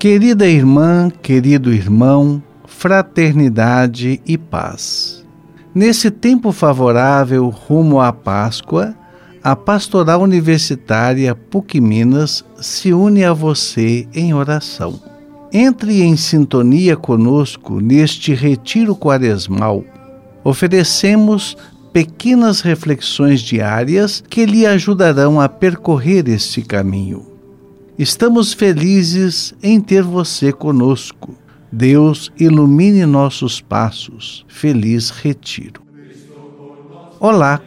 Querida irmã, querido irmão, fraternidade e paz. Nesse tempo favorável rumo à Páscoa, a Pastoral Universitária PUC Minas se une a você em oração. Entre em sintonia conosco neste retiro quaresmal. Oferecemos pequenas reflexões diárias que lhe ajudarão a percorrer este caminho. Estamos felizes em ter você conosco. Deus ilumine nossos passos. Feliz retiro. Olá,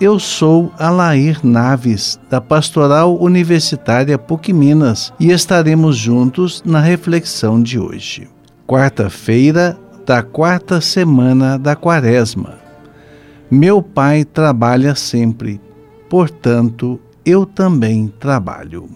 eu sou Alair Naves, da Pastoral Universitária PUC Minas, e estaremos juntos na reflexão de hoje. Quarta-feira da quarta semana da Quaresma. Meu pai trabalha sempre, portanto, eu também trabalho.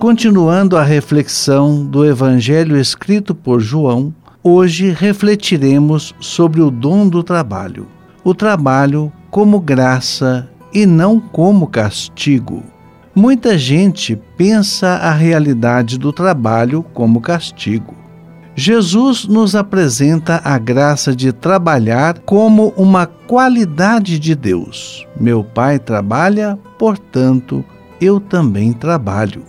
Continuando a reflexão do Evangelho escrito por João, hoje refletiremos sobre o dom do trabalho. O trabalho como graça e não como castigo. Muita gente pensa a realidade do trabalho como castigo. Jesus nos apresenta a graça de trabalhar como uma qualidade de Deus. Meu Pai trabalha, portanto, eu também trabalho.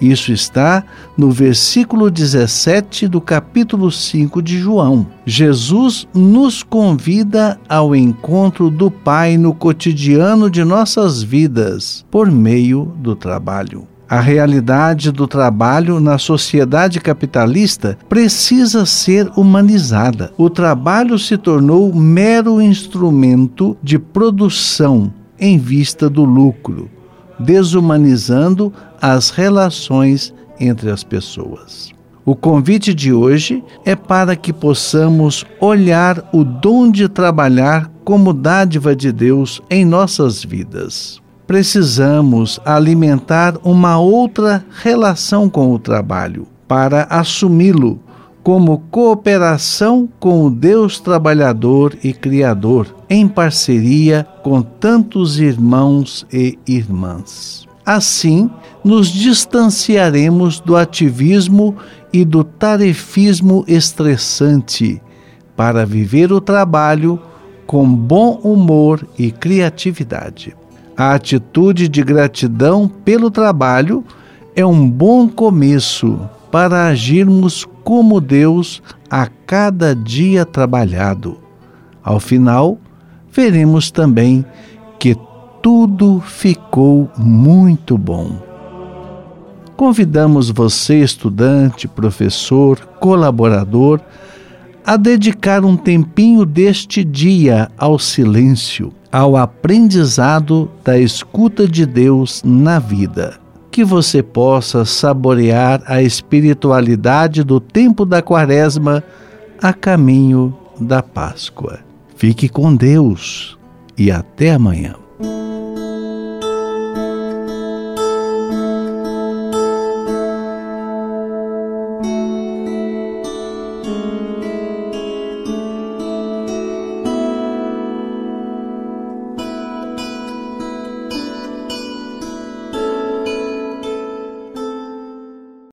Isso está no versículo 17 do capítulo 5 de João. Jesus nos convida ao encontro do Pai no cotidiano de nossas vidas, por meio do trabalho. A realidade do trabalho na sociedade capitalista precisa ser humanizada. O trabalho se tornou mero instrumento de produção em vista do lucro desumanizando as relações entre as pessoas. O convite de hoje é para que possamos olhar o dom de trabalhar como dádiva de Deus em nossas vidas. Precisamos alimentar uma outra relação com o trabalho para assumi-lo como cooperação com o Deus trabalhador e criador, em parceria com tantos irmãos e irmãs. Assim, nos distanciaremos do ativismo e do tarefismo estressante para viver o trabalho com bom humor e criatividade. A atitude de gratidão pelo trabalho é um bom começo para agirmos como Deus a cada dia trabalhado. Ao final, veremos também que tudo ficou muito bom. Convidamos você, estudante, professor, colaborador, a dedicar um tempinho deste dia ao silêncio, ao aprendizado da escuta de Deus na vida que você possa saborear a espiritualidade do tempo da Quaresma a caminho da Páscoa. Fique com Deus e até amanhã.